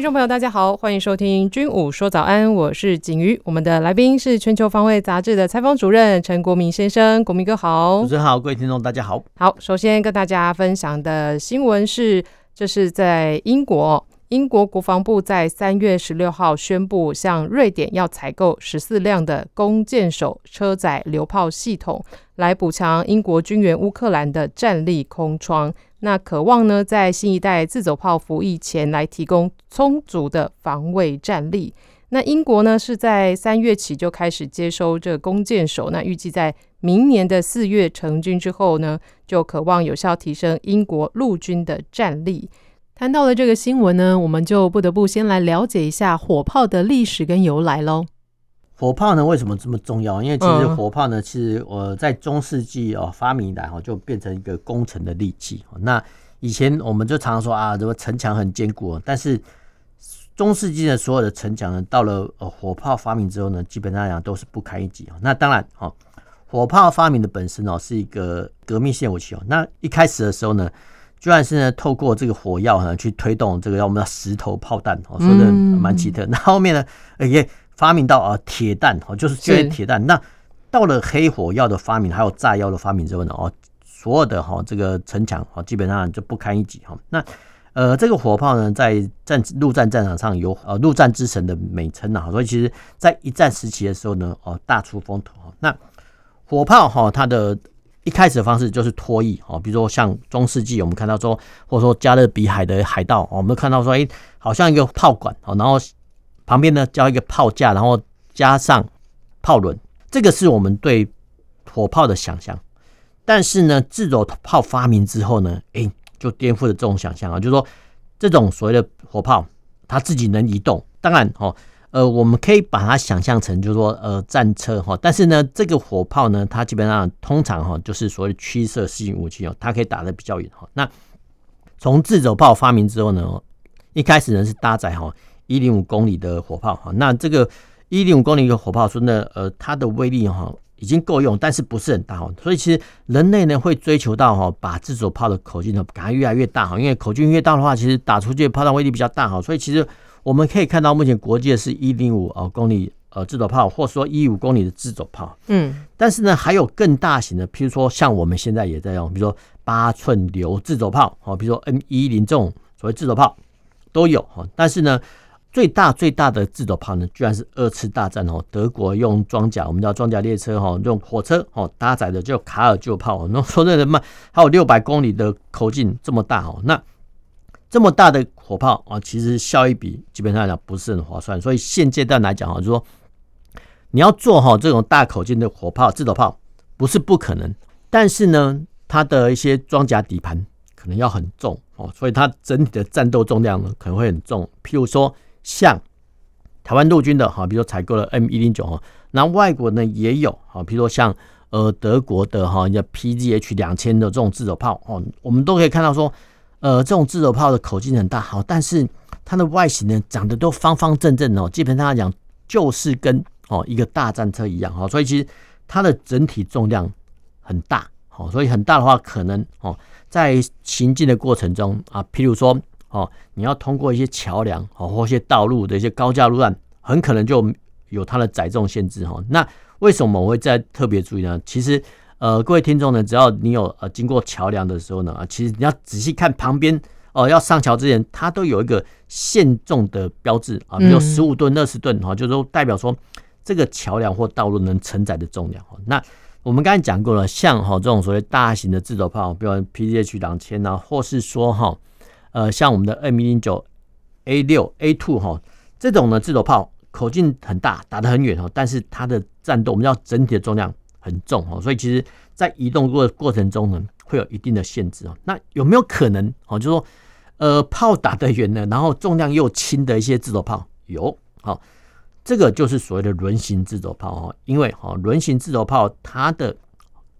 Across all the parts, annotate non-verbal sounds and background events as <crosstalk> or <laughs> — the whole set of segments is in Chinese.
听众朋友，大家好，欢迎收听《军武说早安》，我是景瑜。我们的来宾是《全球防卫杂志》的采访主任陈国铭先生，国民哥好。主持人好，各位听众大家好。好，首先跟大家分享的新闻是，这是在英国。英国国防部在三月十六号宣布，向瑞典要采购十四辆的弓箭手车载榴炮系统，来补强英国军援乌克兰的战力空窗。那渴望呢，在新一代自走炮服役前来提供充足的防卫战力。那英国呢，是在三月起就开始接收这弓箭手，那预计在明年的四月成军之后呢，就渴望有效提升英国陆军的战力。谈到了这个新闻呢，我们就不得不先来了解一下火炮的历史跟由来喽。火炮呢，为什么这么重要？因为其实火炮呢，其实呃在中世纪哦发明以来哈，就变成一个攻城的利器。那以前我们就常常说啊，什么城墙很坚固，但是中世纪的所有的城墙呢，到了呃火炮发明之后呢，基本上来讲都是不堪一击。那当然哦，火炮发明的本身哦是一个革命性武器哦。那一开始的时候呢。居然是呢，透过这个火药呢去推动这个叫我们的石头炮弹哦，说的蛮奇特。那后面呢，也发明到啊铁弹哦，就是这些铁弹。那到了黑火药的发明，还有炸药的发明之后呢，哦，所有的哈这个城墙哦，基本上就不堪一击哈。那呃，这个火炮呢，在战陆战战场上有呃陆战之神的美称啊，所以其实在一战时期的时候呢，哦大出风头。那火炮哈它的。一开始的方式就是拖曳哦，比如说像中世纪，我们看到说，或者说加勒比海的海盗，我们看到说，哎，好像一个炮管哦，然后旁边呢加一个炮架，然后加上炮轮，这个是我们对火炮的想象。但是呢，自走炮发明之后呢，哎，就颠覆了这种想象啊，就是说这种所谓的火炮，它自己能移动，当然哦。呃，我们可以把它想象成，就是说，呃，战车哈。但是呢，这个火炮呢，它基本上通常哈，就是所谓驱射性武器哦，它可以打得比较远哈。那从自走炮发明之后呢，一开始呢是搭载哈一零五公里的火炮哈。那这个一零五公里的火炮说呢，呃，它的威力哈已经够用，但是不是很大哈。所以其实人类呢会追求到哈，把自走炮的口径呢给它越来越大哈，因为口径越大的话，其实打出去的炮弹威力比较大哈。所以其实。我们可以看到，目前国际的是一零五哦公里呃自走炮，或者说一五公里的自走炮。嗯，但是呢，还有更大型的，譬如说像我们现在也在用，比如说八寸流自走炮，哦，比如说 M 一零这种所谓自走炮都有哈。但是呢，最大最大的自走炮呢，居然是二次大战哦，德国用装甲，我们叫装甲列车哈，用火车哦搭载的就卡尔旧炮，那说真的嘛，还有六百公里的口径这么大哦，那。这么大的火炮啊，其实效益比基本上来讲不是很划算，所以现阶段来讲啊，就说你要做好这种大口径的火炮、自走炮不是不可能，但是呢，它的一些装甲底盘可能要很重哦，所以它整体的战斗重量呢可能会很重。譬如说像台湾陆军的哈，比如说采购了 M 一零九哈，那外国呢也有啊，比如说像呃德国的哈叫 PZH 两千的这种自走炮哦，我们都可以看到说。呃，这种自走炮的口径很大，好，但是它的外形呢，长得都方方正正哦，基本上来讲就是跟哦一个大战车一样哈，所以其实它的整体重量很大，好，所以很大的话，可能哦在行进的过程中啊，譬如说哦你要通过一些桥梁哦或一些道路的一些高架路段，很可能就有它的载重限制哈。那为什么我会再特别注意呢？其实。呃，各位听众呢，只要你有呃经过桥梁的时候呢，啊，其实你要仔细看旁边哦，要上桥之前，它都有一个限重的标志啊，比如十五吨、二十吨哈，就是说代表说这个桥梁或道路能承载的重量。那我们刚才讲过了，像哈这种所谓大型的自走炮，比如 PZH 两千啊，或是说哈呃像我们的 M 一零九 A 六 A two 哈这种呢自走炮口径很大，打得很远哦，但是它的战斗我们要整体的重量。很重哦，所以其实，在移动过过程中呢，会有一定的限制哦。那有没有可能哦？就是说，呃，炮打得远呢，然后重量又轻的一些自走炮有。好，这个就是所谓的轮型自走炮哈，因为哈轮型自走炮它的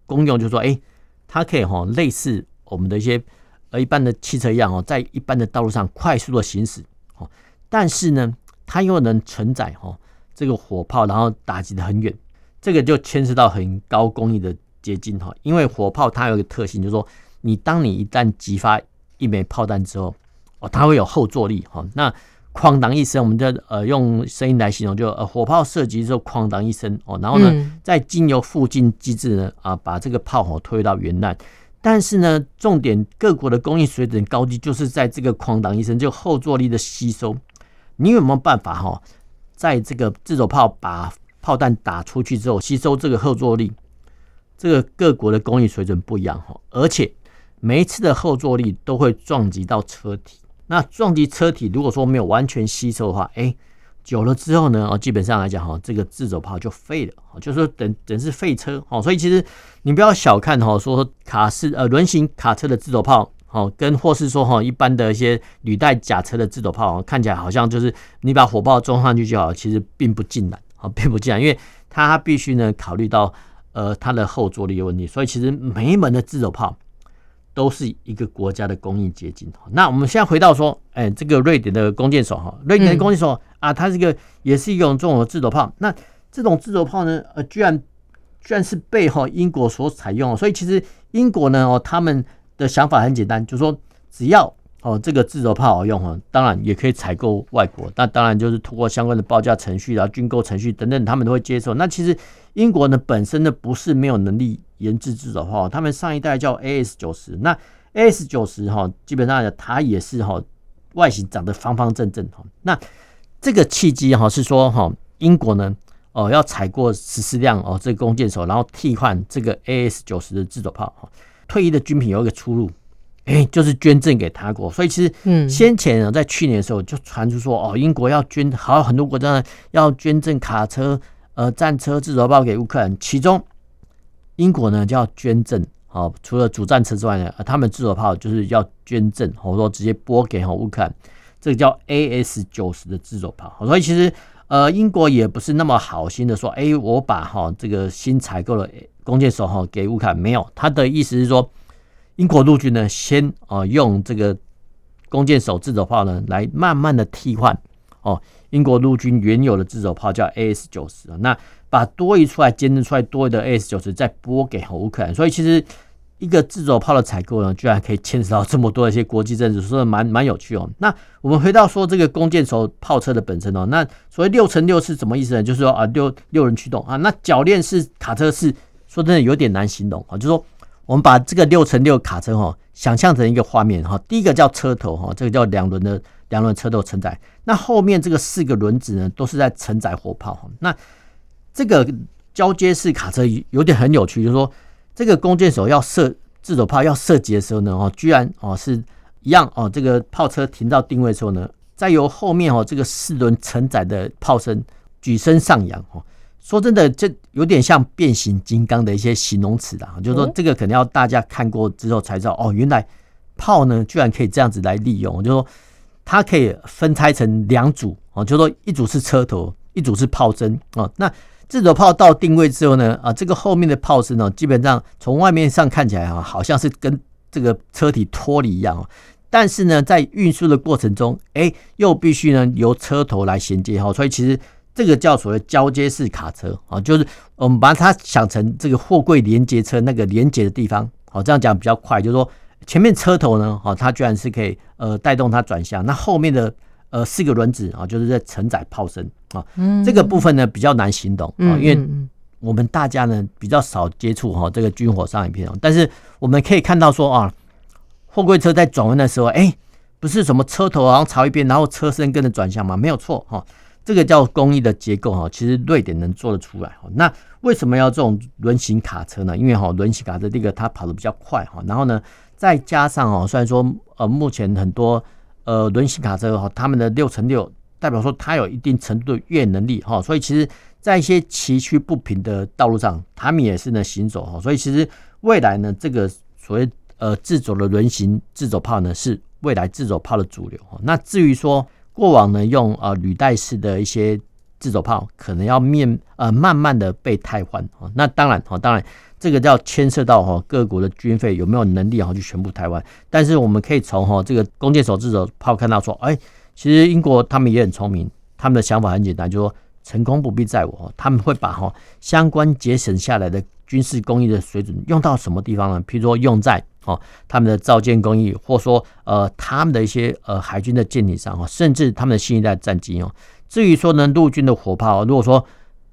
功用就是说，哎，它可以哈类似我们的一些呃一般的汽车一样哦，在一般的道路上快速的行驶哦，但是呢，它又能承载哦这个火炮，然后打击的很远，这个就牵涉到很高工艺的结晶哈，因为火炮它有一个特性，就是说你当你一旦击发一枚炮弹之后，哦，它会有后坐力哈，那。哐当一声，我们就呃用声音来形容，就呃火炮射击之后哐当一声哦，然后呢在经由附近机制呢啊把这个炮火推到原弹。但是呢，重点各国的工艺水准高低就是在这个哐当一声，就后坐力的吸收。你有没有办法哈，在这个自走炮把炮弹打出去之后吸收这个后坐力？这个各国的工艺水准不一样哈，而且每一次的后坐力都会撞击到车体。那撞击车体，如果说没有完全吸收的话，哎，久了之后呢，哦，基本上来讲哈，这个自走炮就废了，就是说等等是废车，哦，所以其实你不要小看哈，说卡式呃轮型卡车的自走炮，哦，跟或是说哈一般的一些履带甲车的自走炮，看起来好像就是你把火炮装上去就好，其实并不尽然，啊，<laughs> 并不尽然，因为它必须呢考虑到呃它的后坐力的问题，所以其实每一门的自走炮。都是一个国家的工艺结晶。那我们现在回到说，哎、这个瑞典的弓箭手哈，瑞典的弓箭手啊，他这个也是一种这种自走炮。那这种自走炮呢，呃，居然居然是被哈英国所采用。所以其实英国呢，哦，他们的想法很简单，就是说只要哦这个自走炮好用哈，当然也可以采购外国。那当然就是通过相关的报价程序啊、军购程序等等，他们都会接受。那其实英国呢本身呢不是没有能力。研制自走炮，他们上一代叫 AS 九十，那 AS 九十哈，基本上它也是哈外形长得方方正正哈。那这个契机哈是说哈英国呢哦要采购十四辆哦这个弓箭手，然后替换这个 AS 九十的自走炮哈。退役的军品有一个出路，哎，就是捐赠给他国。所以其实嗯先前呢在去年的时候就传出说哦英国要捐，好很多国家呢要捐赠卡车呃战车自走炮给乌克兰，其中。英国呢就要捐赠，好，除了主战车之外呢，他们自走炮就是要捐赠，或者说直接拨给哈乌克兰，这个叫 AS 九十的自走炮。所以其实呃，英国也不是那么好心的说，哎，我把哈这个新采购的弓箭手哈给乌克兰，没有，他的意思是说，英国陆军呢先啊用这个弓箭手自走炮呢来慢慢的替换哦，英国陆军原有的自走炮叫 AS 九十啊，那。把多余出来、监测出来多余的 AS 九十再拨给乌克兰，所以其实一个自走炮的采购呢，居然可以牵扯到这么多的一些国际政治，说的蛮蛮有趣哦。那我们回到说这个弓箭手炮车的本身哦，那所谓六乘六是什么意思呢？就是说啊，六六人驱动啊，那铰链式卡车是说真的有点难形容啊，就是说我们把这个六乘六卡车哈，想象成一个画面哈，第一个叫车头哈，这个叫两轮的两轮车头承载，那后面这个四个轮子呢，都是在承载火炮哈，那。这个交接式卡车有点很有趣，就是说，这个弓箭手要射自走炮要射击的时候呢，哦，居然哦是一样哦，这个炮车停到定位之后呢，再由后面哦这个四轮承载的炮身举升上扬哦。说真的，这有点像变形金刚的一些形容词啦，就是说这个可能要大家看过之后才知道哦，原来炮呢居然可以这样子来利用，就是说它可以分拆成两组哦，就是说一组是车头，一组是炮身哦，那。自走炮到定位之后呢，啊，这个后面的炮身呢，基本上从外面上看起来啊，好像是跟这个车体脱离一样，但是呢，在运输的过程中，哎，又必须呢由车头来衔接哈，所以其实这个叫所谓交接式卡车啊，就是我们把它想成这个货柜连接车那个连接的地方，好，这样讲比较快，就是说前面车头呢，哦，它居然是可以呃带动它转向，那后面的。呃，四个轮子啊，就是在承载炮身啊，这个部分呢比较难行动啊，因为我们大家呢比较少接触哈这个军火商影片，但是我们可以看到说啊，货柜车在转弯的时候，哎，不是什么车头然后朝一边，然后车身跟着转向吗？没有错哈，这个叫工艺的结构哈，其实瑞典能做得出来哈。那为什么要这种轮型卡车呢？因为哈轮型卡车这个它跑得比较快哈，然后呢再加上哦，虽然说呃目前很多。呃，轮型卡车哈，他们的六乘六代表说它有一定程度的越野能力哈，所以其实，在一些崎岖不平的道路上，他们也是能行走哈。所以其实未来呢，这个所谓呃自走的轮型自走炮呢，是未来自走炮的主流哈。那至于说过往呢，用呃履带式的一些自走炮可能要面呃慢慢的被汰换啊。那当然哦，当然这个要牵涉到哈各国的军费有没有能力哈去全部汰换。但是我们可以从哈这个弓箭手自走炮看到说，哎，其实英国他们也很聪明，他们的想法很简单，就说成功不必在我，他们会把哈相关节省下来的军事工艺的水准用到什么地方呢？譬如说用在哦他们的造舰工艺，或说呃他们的一些呃海军的舰艇上啊，甚至他们的新一代战机哦。至于说呢，陆军的火炮，如果说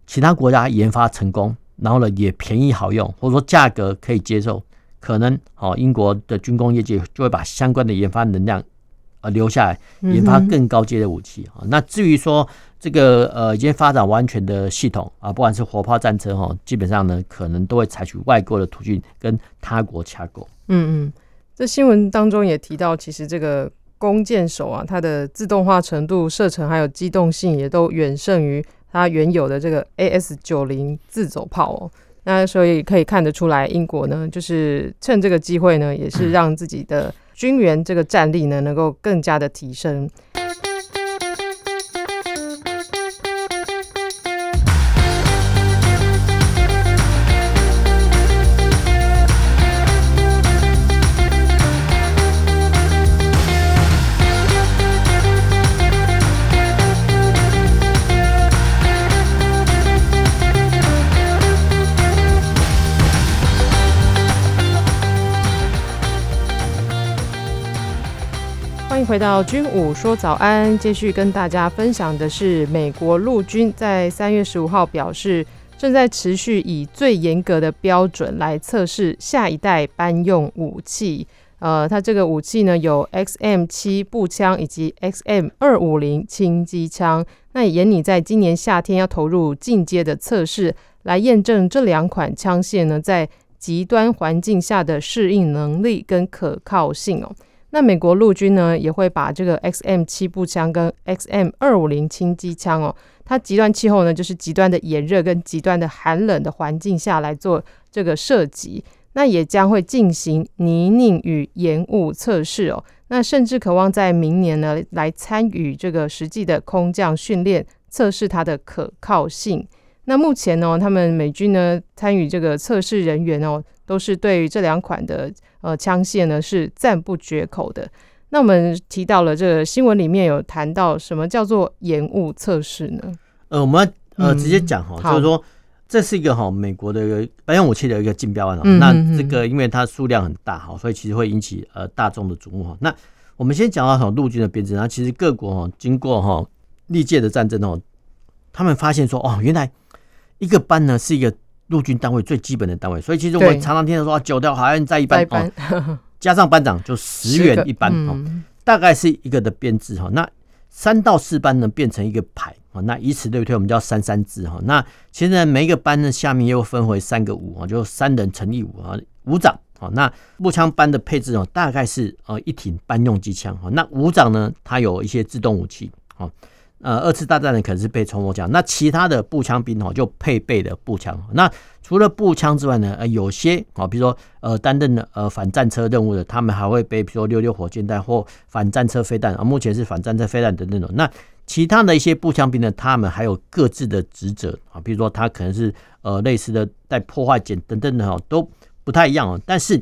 其他国家研发成功，然后呢也便宜好用，或者说价格可以接受，可能哦英国的军工业界就会把相关的研发能量呃留下来，研发更高阶的武器啊。那至于说这个呃已经发展完全的系统啊，不管是火炮战车哈，基本上呢可能都会采取外购的途径跟他国洽购。嗯嗯，这新闻当中也提到，其实这个。弓箭手啊，它的自动化程度、射程还有机动性也都远胜于它原有的这个 AS 九零自走炮哦。那所以可以看得出来，英国呢，就是趁这个机会呢，也是让自己的军援这个战力呢，能够更加的提升。回到军武说早安，继续跟大家分享的是美国陆军在三月十五号表示，正在持续以最严格的标准来测试下一代班用武器。呃，它这个武器呢有 XM 七步枪以及 XM 二五零轻机枪。那也拟在今年夏天要投入进阶的测试，来验证这两款枪械呢在极端环境下的适应能力跟可靠性哦。那美国陆军呢，也会把这个 XM 七步枪跟 XM 二五零轻机枪哦，它极端气候呢，就是极端的炎热跟极端的寒冷的环境下来做这个射击。那也将会进行泥泞与盐雾测试哦。那甚至渴望在明年呢，来参与这个实际的空降训练，测试它的可靠性。那目前呢，他们美军呢参与这个测试人员哦，都是对于这两款的。呃，枪械呢是赞不绝口的。那我们提到了这个新闻里面有谈到什么叫做延误测试呢？呃，我们呃直接讲哈，就是说这是一个哈美国的一个白用武器的一个竞标案。嗯、那这个因为它数量很大哈，所以其实会引起呃大众的瞩目哈。那我们先讲到哈陆军的编制，然后其实各国哈经过哈历届的战争哦，他们发现说哦，原来一个班呢是一个。陆军单位最基本的单位，所以其实我们常常听到说九条好像在一班哦，加上班长就十元一班哦，大概是一个的编制哈。那三到四班呢变成一个排啊，那以此类推，我们叫三三制哈。那其实呢每一个班呢下面又分为三个五啊，就三人成一伍啊，五长啊。那步枪班的配置哦，大概是呃一挺班用机枪哈。那五长呢，它有一些自动武器啊。呃，二次大战呢可能是配冲锋枪，那其他的步枪兵哦就配备的步枪。那除了步枪之外呢，呃，有些啊，比如说呃担任的呃反战车任务的，他们还会背，比如说六六火箭弹或反战车飞弹啊。目前是反战车飞弹的那种。那其他的一些步枪兵呢，他们还有各自的职责啊，比如说他可能是呃类似的带破坏锏等等的哈，都不太一样哦。但是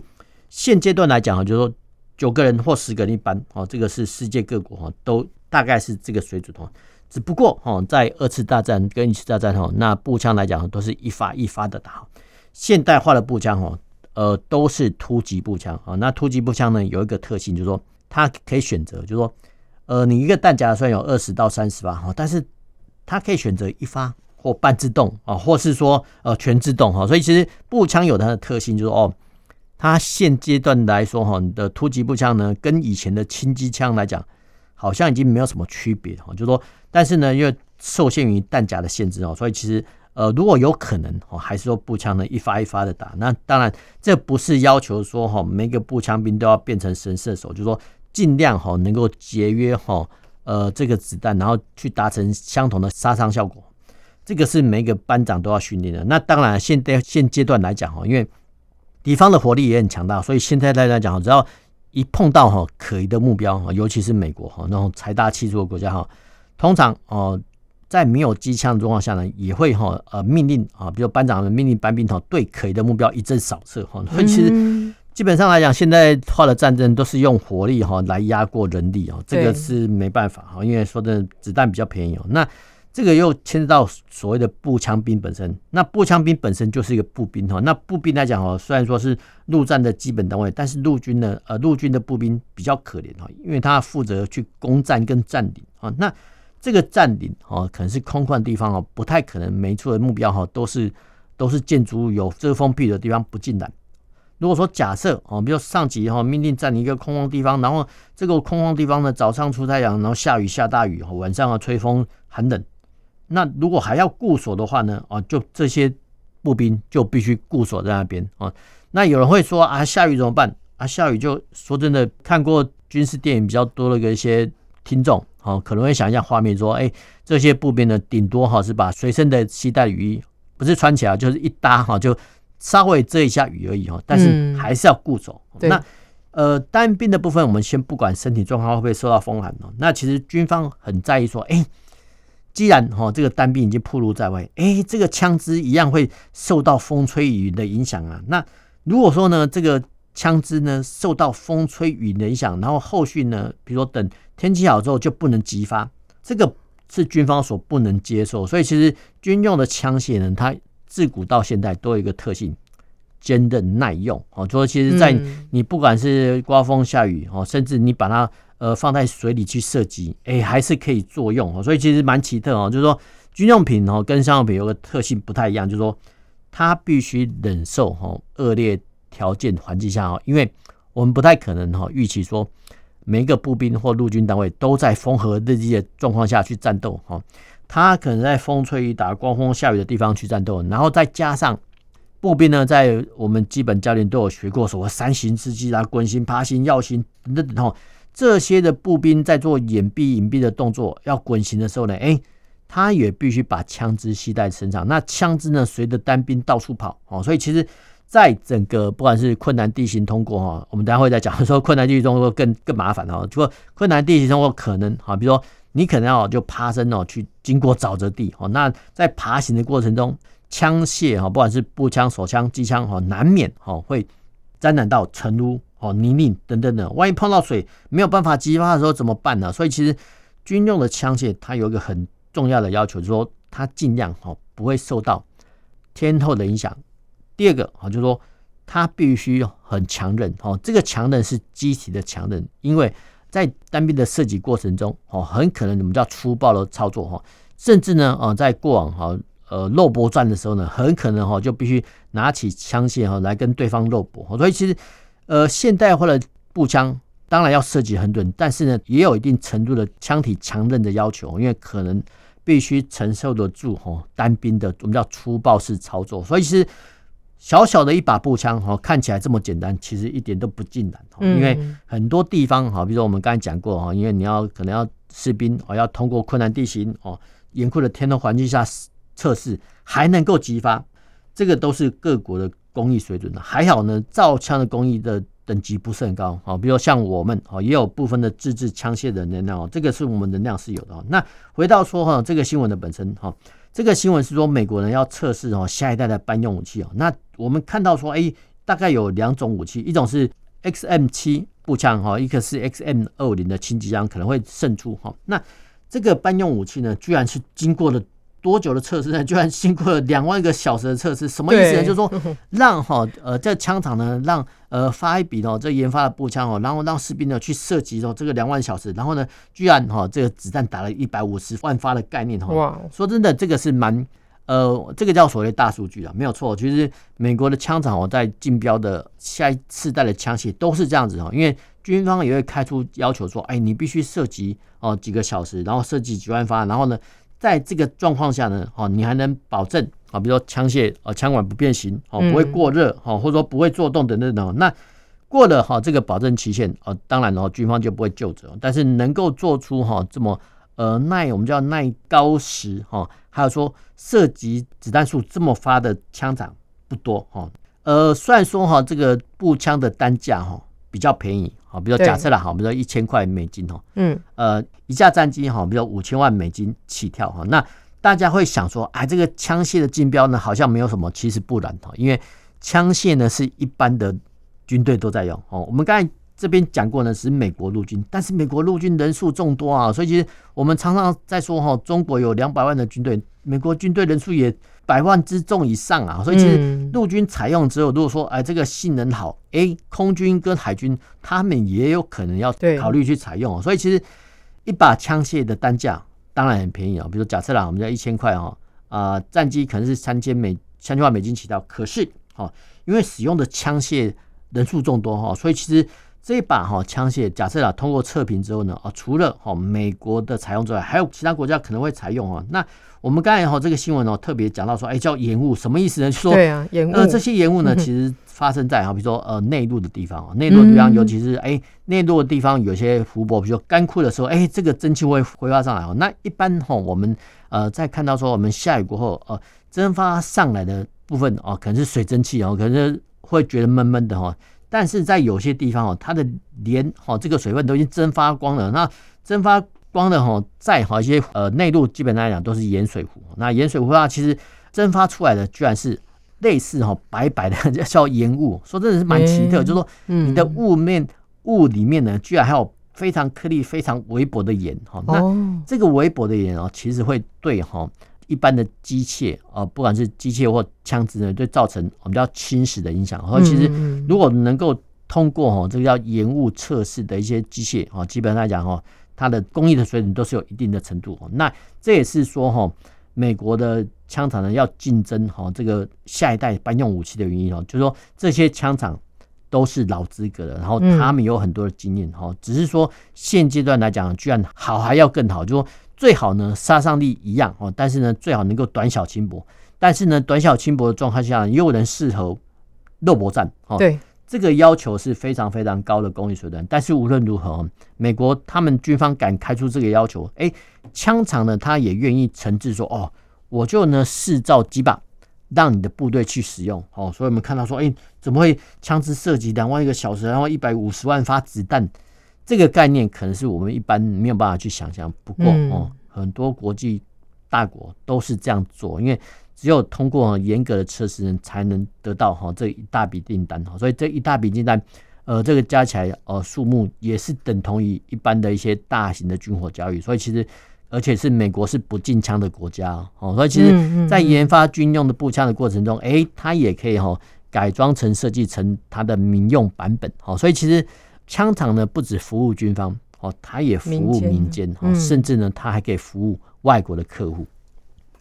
现阶段来讲啊，就是说九个人或十个人一班哦，这个是世界各国哈都。大概是这个水准哦，只不过哦，在二次大战跟一次大战哦，那步枪来讲都是一发一发的打。现代化的步枪哦，呃，都是突击步枪啊。那突击步枪呢，有一个特性，就是说它可以选择，就是说，呃，你一个弹夹虽然有二十到三十发哈，但是它可以选择一发或半自动啊，或是说呃全自动哈。所以其实步枪有它的特性，就是哦，它现阶段来说哈，你的突击步枪呢，跟以前的轻机枪来讲。好像已经没有什么区别哈，就是说，但是呢，因为受限于弹夹的限制哦，所以其实呃，如果有可能哦，还是说步枪呢一发一发的打。那当然，这不是要求说哈，每个步枪兵都要变成神射手，就是说尽量哈能够节约哈呃这个子弹，然后去达成相同的杀伤效果。这个是每个班长都要训练的。那当然，现在现阶段来讲哈，因为敌方的火力也很强大，所以现在来讲，只要一碰到哈可疑的目标哈，尤其是美国哈那种财大气粗的国家哈，通常哦在没有机枪的状况下呢，也会哈呃命令啊，比如班长的命令班兵哈对可疑的目标一阵扫射哈。所以其实基本上来讲，现代化的战争都是用火力哈来压过人力哦，这个是没办法哈，因为说的子弹比较便宜哦。那这个又牵涉到所谓的步枪兵本身，那步枪兵本身就是一个步兵哈。那步兵来讲哦，虽然说是陆战的基本单位，但是陆军呢，呃，陆军的步兵比较可怜哈，因为他负责去攻占跟占领啊。那这个占领哦，可能是空旷地方哦，不太可能每一处的目标哈都是都是建筑物有遮风避雨的地方不进来。如果说假设哦，比如上级哈命令占领一个空旷地方，然后这个空旷地方呢早上出太阳，然后下雨下大雨，晚上啊吹风寒冷。那如果还要固守的话呢？啊，就这些步兵就必须固守在那边啊。那有人会说啊，下雨怎么办？啊，下雨就说真的，看过军事电影比较多的一些听众，啊，可能会想一下画面，说，哎，这些步兵呢，顶多哈是把随身的携带雨衣不是穿起来，就是一搭哈，就稍微遮一下雨而已哈。但是还是要固守。那呃，单兵的部分，我们先不管身体状况会不会受到风寒哦。那其实军方很在意说，哎。既然哈这个单兵已经暴露在外，哎，这个枪支一样会受到风吹雨淋的影响啊。那如果说呢，这个枪支呢受到风吹雨淋的影响，然后后续呢，比如说等天气好之后就不能击发，这个是军方所不能接受。所以其实军用的枪械呢，它自古到现在都有一个特性，坚韧耐用。哦，所以其实，在你不管是刮风下雨哦，甚至你把它。呃，放在水里去射击，哎，还是可以作用哦。所以其实蛮奇特哦，就是说军用品哦跟商品有个特性不太一样，就是说它必须忍受哈恶劣条件环境下哦，因为我们不太可能哈预期说每一个步兵或陆军单位都在风和日丽的状况下去战斗哈，他可能在风吹雨打、刮风下雨的地方去战斗，然后再加上步兵呢，在我们基本教练都有学过所谓三行之计啊、滚行、爬行、绕行等等哈。这些的步兵在做掩蔽、隐蔽的动作，要滚行的时候呢，哎，他也必须把枪支系在身上。那枪支呢，随着单兵到处跑哦。所以其实，在整个不管是困难地形通过哈，我们等下会再讲说困难地形通过更更麻烦哈。就困难地形通过可能哈，比如说你可能要就爬升哦，去经过沼泽地哦。那在爬行的过程中，枪械哈，不管是步枪、手枪、机枪哈，难免哈会沾染到尘污。哦，泥泞等等的，万一碰到水没有办法激发的时候怎么办呢？所以其实军用的枪械它有一个很重要的要求，就是说它尽量哦不会受到天候的影响。第二个啊，就是说它必须很强韧哦，这个强韧是机体的强韧，因为在单兵的射击过程中哦，很可能我们叫粗暴的操作哈，甚至呢啊，在过往哈呃肉搏战的时候呢，很可能哈就必须拿起枪械哈来跟对方肉搏，所以其实。呃，现代化的步枪当然要射击很准，但是呢，也有一定程度的枪体强韧的要求，因为可能必须承受得住哈单兵的我们叫粗暴式操作。所以其实小小的一把步枪哈，看起来这么简单，其实一点都不尽然。因为很多地方哈，比如说我们刚才讲过哈，因为你要可能要士兵哦要通过困难地形哦，严酷的天候环境下测试还能够激发，这个都是各国的。工艺水准呢还好呢，造枪的工艺的等级不是很高啊。比如像我们啊，也有部分的自制枪械的能量哦，这个是我们能量是有的。那回到说哈，这个新闻的本身哈，这个新闻是说美国人要测试哦下一代的班用武器哦。那我们看到说，哎，大概有两种武器，一种是 XM 七步枪哈，一个是 XM 二五零的轻机枪可能会胜出哈。那这个班用武器呢，居然是经过了。多久的测试呢？居然经过了两万个小时的测试，什么意思呢？就是说 <laughs> 让哈呃这枪厂呢，让呃发一笔哦这研发的步枪哦，然后让士兵呢去射击哦这个两万小时，然后呢居然哈这个子弹打了一百五十万发的概念哈。哇！说真的，这个是蛮呃这个叫所谓大数据啊，没有错。其实美国的枪厂哦在竞标的下一次代的枪械都是这样子哈，因为军方也会开出要求说，哎你必须射击哦几个小时，然后射击几万发，然后呢。在这个状况下呢，哦，你还能保证啊，比如说枪械啊，枪管不变形，哦，不会过热，哦，或者说不会做动等等等。那过了哈这个保证期限，哦，当然哦，军方就不会就责。但是能够做出哈这么呃耐，我们叫耐高时哈，还有说射击子弹数这么发的枪厂不多哈。呃，虽然说哈这个步枪的单价哈比较便宜。好，比如说假设了哈，比如说一千块美金哈，嗯，呃，一架战机哈，比如五千万美金起跳哈，那大家会想说，哎，这个枪械的竞标呢，好像没有什么，其实不然哈，因为枪械呢是一般的军队都在用哦。我们刚才这边讲过呢，是美国陆军，但是美国陆军人数众多啊，所以其实我们常常在说哈，中国有两百万的军队，美国军队人数也百万之众以上啊，所以其实陆军采用之后，如果说哎这个性能好，哎，空军跟海军他们也有可能要考虑去采用，所以其实一把枪械的单价。当然很便宜啊，比如说假设啦，我们要一千块哦，啊，战机可能是三千美三千万美金起跳，可是哦，因为使用的枪械人数众多哈，所以其实这一把哈枪械，假设啊通过测评之后呢，啊，除了哈美国的采用之外，还有其他国家可能会采用啊。那我们刚才哈这个新闻哦，特别讲到说，哎，叫延误，什么意思呢？就是说对啊，延误。那这些延误呢，其实。发生在哈，比如说呃内陆的地方啊，内陆的地方，尤其是哎内陆的地方，有些湖泊，比如说干枯的时候，哎，这个蒸汽会挥发上来哦。那一般哈，我们呃在看到说我们下雨过后，呃蒸发上来的部分哦，可能是水蒸气哦，可能是会觉得闷闷的哈。但是在有些地方哦，它的连哈这个水分都已经蒸发光了。那蒸发光的哈，在好一些呃内陆，基本上来讲都是盐水湖。那盐水湖的话，其实蒸发出来的居然是。类似哈白白的叫盐雾，<laughs> 说真的是蛮奇特，就是说你的雾面雾里面呢，居然还有非常颗粒非常微薄的盐哈。那这个微薄的盐哦，其实会对哈一般的机械啊，不管是机械或枪支呢，就造成我们叫侵蚀的影响。然后其实如果能够通过哈这个叫盐雾测试的一些机械啊，基本上来讲哈，它的工艺的水准都是有一定的程度。那这也是说哈。美国的枪厂呢，要竞争哈这个下一代班用武器的原因哦，就是说这些枪厂都是老资格的，然后他们有很多的经验哈，只是说现阶段来讲，居然好还要更好，就说最好呢杀伤力一样哦，但是呢最好能够短小轻薄，但是呢短小轻薄的状态下又能适合肉搏战哦。对，这个要求是非常非常高的工艺水准。但是无论如何，美国他们军方敢开出这个要求，哎。枪厂呢，他也愿意承制说，哦，我就呢试造几把，让你的部队去使用。哦，所以我们看到说，哎，怎么会枪支射击两万一个小时，然后一百五十万发子弹？这个概念可能是我们一般没有办法去想象。不过哦，很多国际大国都是这样做，因为只有通过严格的测试，才能得到哈这一大笔订单。所以这一大笔订单。呃，这个加起来，呃，数目也是等同于一般的一些大型的军火交易，所以其实，而且是美国是不禁枪的国家哦，所以其实，在研发军用的步枪的过程中，哎，它也可以哈改装成设计成它的民用版本，哦，所以其实枪厂呢不止服务军方，哦，它也服务民间，哦，甚至呢，它还可以服务外国的客户。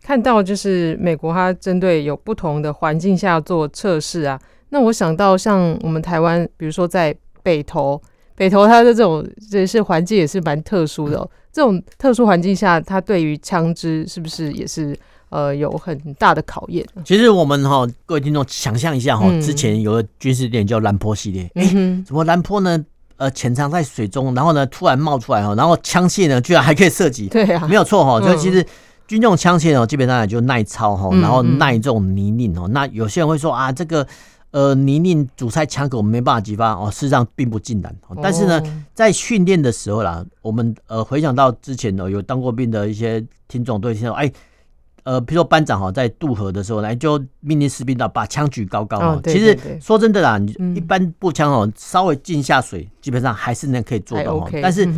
看到就是美国，它针对有不同的环境下做测试啊。那我想到像我们台湾，比如说在北投，北投它的这种这是环境也是蛮特殊的，喔。这种特殊环境下，它对于枪支是不是也是呃有很大的考验？其实我们哈，各位听众想象一下哈，之前有个军事电影叫兰坡系列，哎，怎么兰坡呢？呃，潜藏在水中，然后呢突然冒出来哈，然后枪械呢居然还可以射击，<laughs> 对啊，没有错哈。所以其实军用枪械哦，基本上也就耐操哈，然后耐这种泥泞哦。那有些人会说啊，这个。呃，泥泞阻塞枪口没办法激发哦，事实上并不尽然。但是呢，在训练的时候啦，我们呃回想到之前呢，有当过兵的一些听众都会听到，哎，呃，比如说班长哈，在渡河的时候呢，就命令士兵到把枪举高高。哦，其实说真的啦，你一般步枪哦，稍微浸下水，基本上还是能可以做到。但是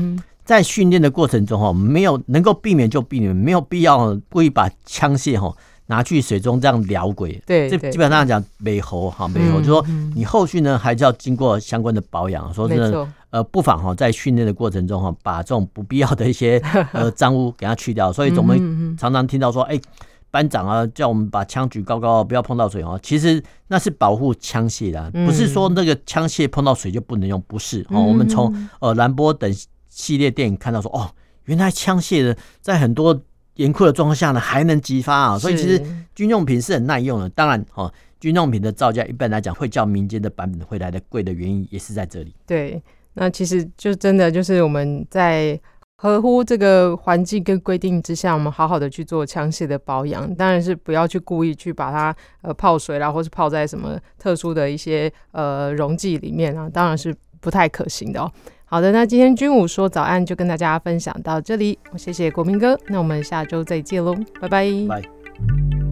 在训练的过程中哈，没有能够避免就避免，没有必要故意把枪械哈。拿去水中这样撩鬼，对，这基本上讲美猴哈，美猴就说你后续呢还是要经过相关的保养。说真的，呃，不妨哈在训练的过程中哈，把这种不必要的一些呃 <laughs> 脏污给它去掉。所以我们常常听到说，哎，班长啊叫我们把枪举高高，不要碰到水哦。其实那是保护枪械的，不是说那个枪械碰到水就不能用，不是哦。我们从呃兰波等系列电影看到说，哦，原来枪械的在很多。严酷的状况下呢，还能激发啊，所以其实军用品是很耐用的。当然，哦，军用品的造价一般来讲会较民间的版本会来的贵的原因也是在这里。对，那其实就真的就是我们在合乎这个环境跟规定之下，我们好好的去做枪械的保养，当然是不要去故意去把它呃泡水啦，或是泡在什么特殊的一些呃溶剂里面啊，当然是不太可行的哦。好的，那今天军武说早安就跟大家分享到这里，我谢谢国民哥，那我们下周再见喽，拜。拜。